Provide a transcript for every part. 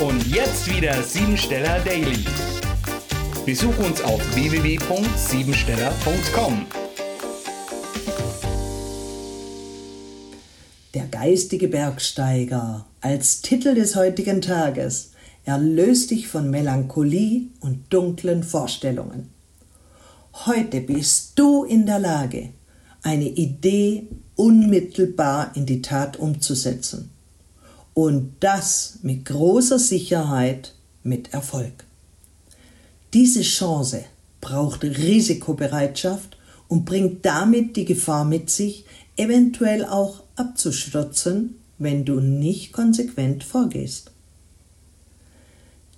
Und jetzt wieder Siebensteller Daily. Besuch uns auf www.siebensteller.com. Der geistige Bergsteiger als Titel des heutigen Tages erlöst dich von Melancholie und dunklen Vorstellungen. Heute bist du in der Lage, eine Idee unmittelbar in die Tat umzusetzen. Und das mit großer Sicherheit mit Erfolg. Diese Chance braucht Risikobereitschaft und bringt damit die Gefahr mit sich, eventuell auch abzustürzen, wenn du nicht konsequent vorgehst.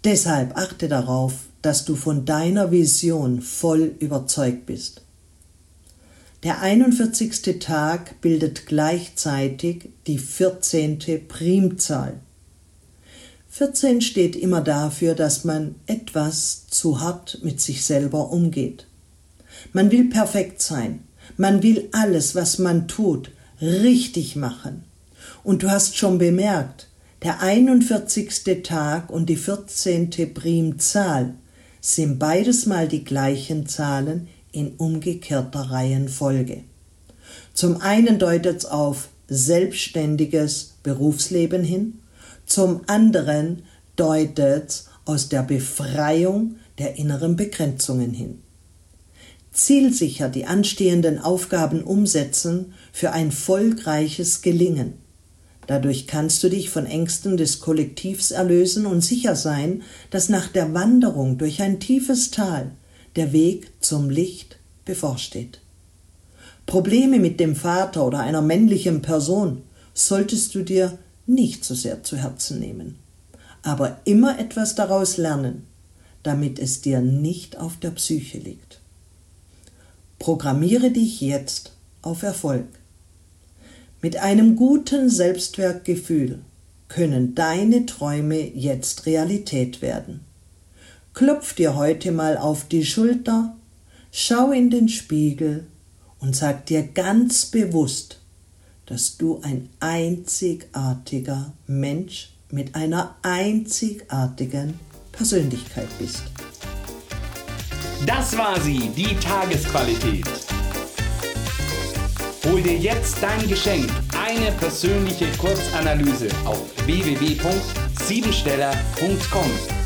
Deshalb achte darauf, dass du von deiner Vision voll überzeugt bist. Der 41. Tag bildet gleichzeitig die 14. Primzahl. 14 steht immer dafür, dass man etwas zu hart mit sich selber umgeht. Man will perfekt sein. Man will alles, was man tut, richtig machen. Und du hast schon bemerkt, der 41. Tag und die 14. Primzahl sind beides mal die gleichen Zahlen in umgekehrter Reihenfolge. Zum einen deutet es auf selbstständiges Berufsleben hin, zum anderen deutet es aus der Befreiung der inneren Begrenzungen hin. Zielsicher die anstehenden Aufgaben umsetzen für ein folgreiches Gelingen. Dadurch kannst du dich von Ängsten des Kollektivs erlösen und sicher sein, dass nach der Wanderung durch ein tiefes Tal der Weg zum Licht bevorsteht. Probleme mit dem Vater oder einer männlichen Person solltest du dir nicht so sehr zu Herzen nehmen, aber immer etwas daraus lernen, damit es dir nicht auf der Psyche liegt. Programmiere dich jetzt auf Erfolg. Mit einem guten Selbstwertgefühl können deine Träume jetzt Realität werden. Klopf dir heute mal auf die Schulter, schau in den Spiegel und sag dir ganz bewusst, dass du ein einzigartiger Mensch mit einer einzigartigen Persönlichkeit bist. Das war sie, die Tagesqualität. Hol dir jetzt dein Geschenk, eine persönliche Kurzanalyse auf www.siebensteller.com